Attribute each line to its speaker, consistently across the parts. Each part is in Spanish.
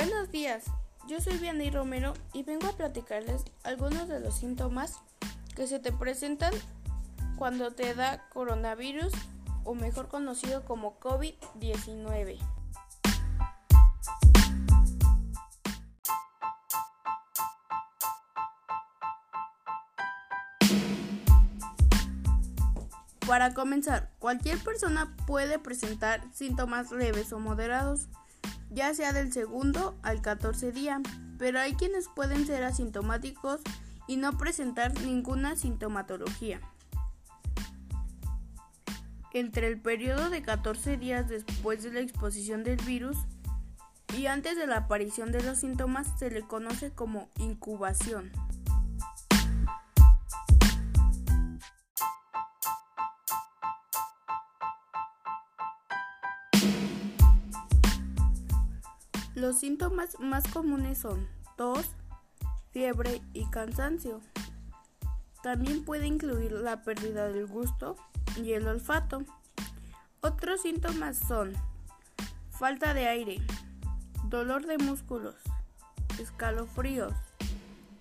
Speaker 1: Buenos días, yo soy Vianney Romero y vengo a platicarles algunos de los síntomas que se te presentan cuando te da coronavirus o mejor conocido como COVID-19. Para comenzar, cualquier persona puede presentar síntomas leves o moderados ya sea del segundo al 14 día, pero hay quienes pueden ser asintomáticos y no presentar ninguna sintomatología. Entre el periodo de 14 días después de la exposición del virus y antes de la aparición de los síntomas se le conoce como incubación. Los síntomas más comunes son tos, fiebre y cansancio. También puede incluir la pérdida del gusto y el olfato. Otros síntomas son falta de aire, dolor de músculos, escalofríos,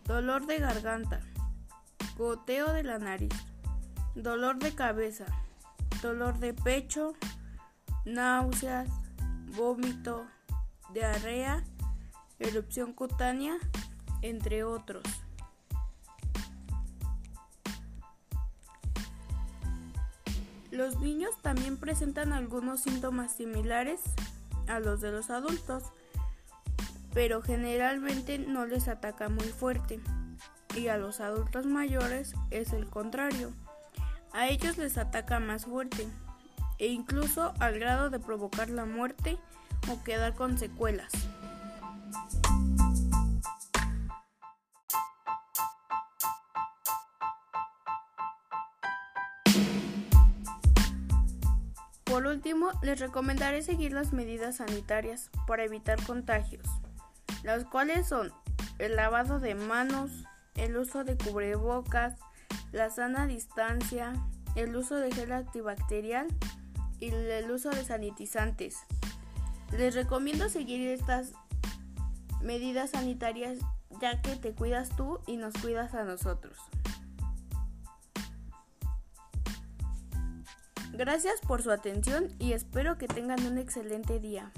Speaker 1: dolor de garganta, goteo de la nariz, dolor de cabeza, dolor de pecho, náuseas, vómito, diarrea, erupción cutánea, entre otros. Los niños también presentan algunos síntomas similares a los de los adultos, pero generalmente no les ataca muy fuerte. Y a los adultos mayores es el contrario. A ellos les ataca más fuerte e incluso al grado de provocar la muerte o quedar con secuelas. Por último, les recomendaré seguir las medidas sanitarias para evitar contagios, las cuales son el lavado de manos, el uso de cubrebocas, la sana distancia, el uso de gel antibacterial y el uso de sanitizantes. Les recomiendo seguir estas medidas sanitarias ya que te cuidas tú y nos cuidas a nosotros. Gracias por su atención y espero que tengan un excelente día.